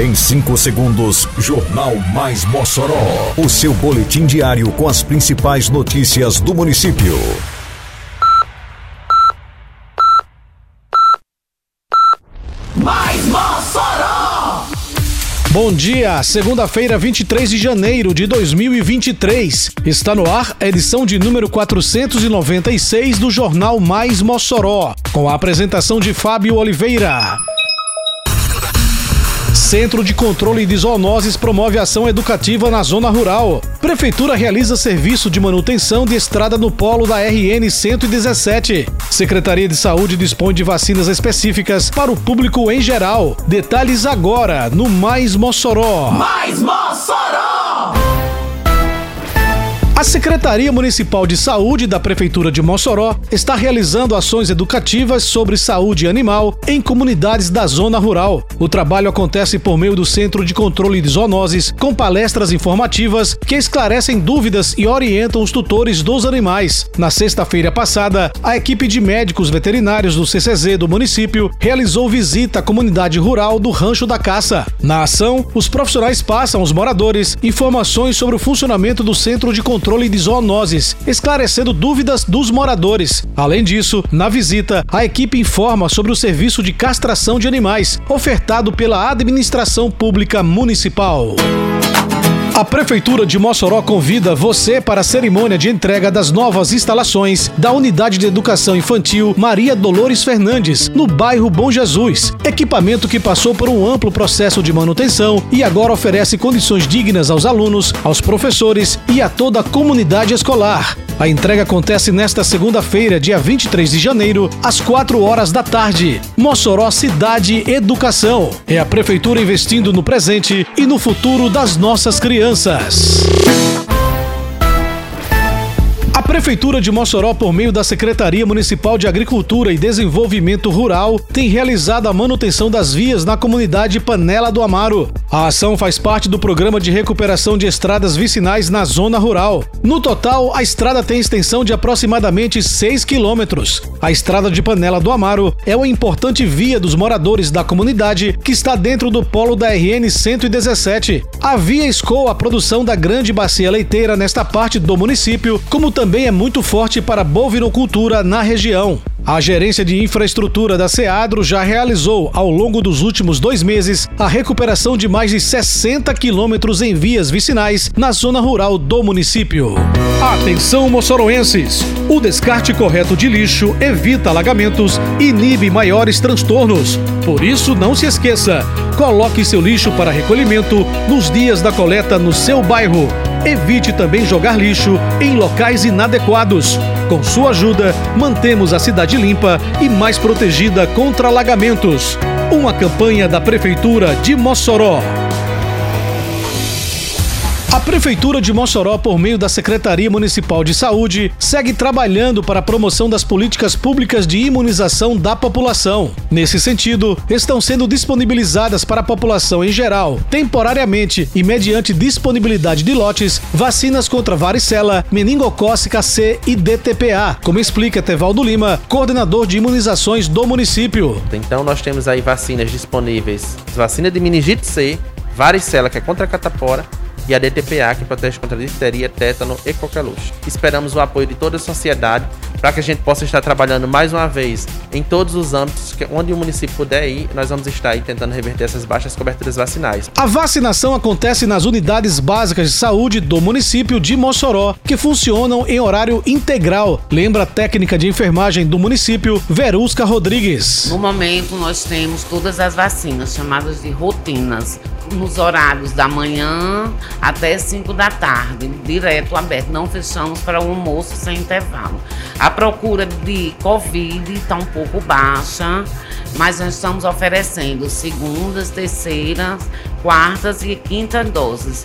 Em 5 segundos, Jornal Mais Mossoró. O seu boletim diário com as principais notícias do município. Mais Mossoró! Bom dia, segunda-feira, 23 de janeiro de 2023. Está no ar a edição de número 496 do Jornal Mais Mossoró, com a apresentação de Fábio Oliveira. Centro de Controle de Zoonoses promove ação educativa na zona rural. Prefeitura realiza serviço de manutenção de estrada no polo da RN 117. Secretaria de Saúde dispõe de vacinas específicas para o público em geral. Detalhes agora no Mais Mossoró. Mais Mossoró! A Secretaria Municipal de Saúde da Prefeitura de Mossoró está realizando ações educativas sobre saúde animal em comunidades da zona rural. O trabalho acontece por meio do Centro de Controle de Zoonoses, com palestras informativas que esclarecem dúvidas e orientam os tutores dos animais. Na sexta-feira passada, a equipe de médicos veterinários do CCZ do município realizou visita à comunidade rural do Rancho da Caça. Na ação, os profissionais passam aos moradores informações sobre o funcionamento do Centro de Controle controle de zoonoses, esclarecendo dúvidas dos moradores. Além disso, na visita, a equipe informa sobre o serviço de castração de animais ofertado pela administração pública municipal. A Prefeitura de Mossoró convida você para a cerimônia de entrega das novas instalações da Unidade de Educação Infantil Maria Dolores Fernandes, no bairro Bom Jesus. Equipamento que passou por um amplo processo de manutenção e agora oferece condições dignas aos alunos, aos professores e a toda a comunidade escolar. A entrega acontece nesta segunda-feira, dia 23 de janeiro, às 4 horas da tarde. Mossoró Cidade Educação. É a Prefeitura investindo no presente e no futuro das nossas crianças. A Prefeitura de Mossoró, por meio da Secretaria Municipal de Agricultura e Desenvolvimento Rural, tem realizado a manutenção das vias na comunidade Panela do Amaro. A ação faz parte do programa de recuperação de estradas vicinais na zona rural. No total, a estrada tem extensão de aproximadamente 6 quilômetros. A estrada de Panela do Amaro é uma importante via dos moradores da comunidade que está dentro do polo da RN 117. A via escoa a produção da grande bacia leiteira nesta parte do município, como também é muito forte para a bovinocultura na região. A gerência de infraestrutura da Seadro já realizou, ao longo dos últimos dois meses, a recuperação de mais de 60 quilômetros em vias vicinais na zona rural do município. Atenção, moçoroenses! O descarte correto de lixo evita alagamentos e inibe maiores transtornos. Por isso, não se esqueça: coloque seu lixo para recolhimento nos dias da coleta no seu bairro. Evite também jogar lixo em locais inadequados. Com sua ajuda, mantemos a cidade limpa e mais protegida contra alagamentos. Uma campanha da Prefeitura de Mossoró. A Prefeitura de Mossoró, por meio da Secretaria Municipal de Saúde, segue trabalhando para a promoção das políticas públicas de imunização da população. Nesse sentido, estão sendo disponibilizadas para a população em geral, temporariamente e mediante disponibilidade de lotes, vacinas contra varicela, meningocócica C e DTPA, como explica Tevaldo Lima, coordenador de imunizações do município. Então nós temos aí vacinas disponíveis, vacina de meningite C, varicela, que é contra a catapora, e a DTPA, que protege contra difteria, tétano e coqueluche. Esperamos o apoio de toda a sociedade para que a gente possa estar trabalhando mais uma vez em todos os âmbitos que, onde o município puder ir, nós vamos estar aí tentando reverter essas baixas coberturas vacinais. A vacinação acontece nas unidades básicas de saúde do município de Mossoró, que funcionam em horário integral. Lembra a técnica de enfermagem do município, Verusca Rodrigues. No momento, nós temos todas as vacinas, chamadas de rotinas, nos horários da manhã até 5 da tarde, direto aberto. Não fechamos para o almoço sem intervalo. A procura de Covid está um pouco baixa, mas nós estamos oferecendo segundas, terceiras, quartas e quintas doses.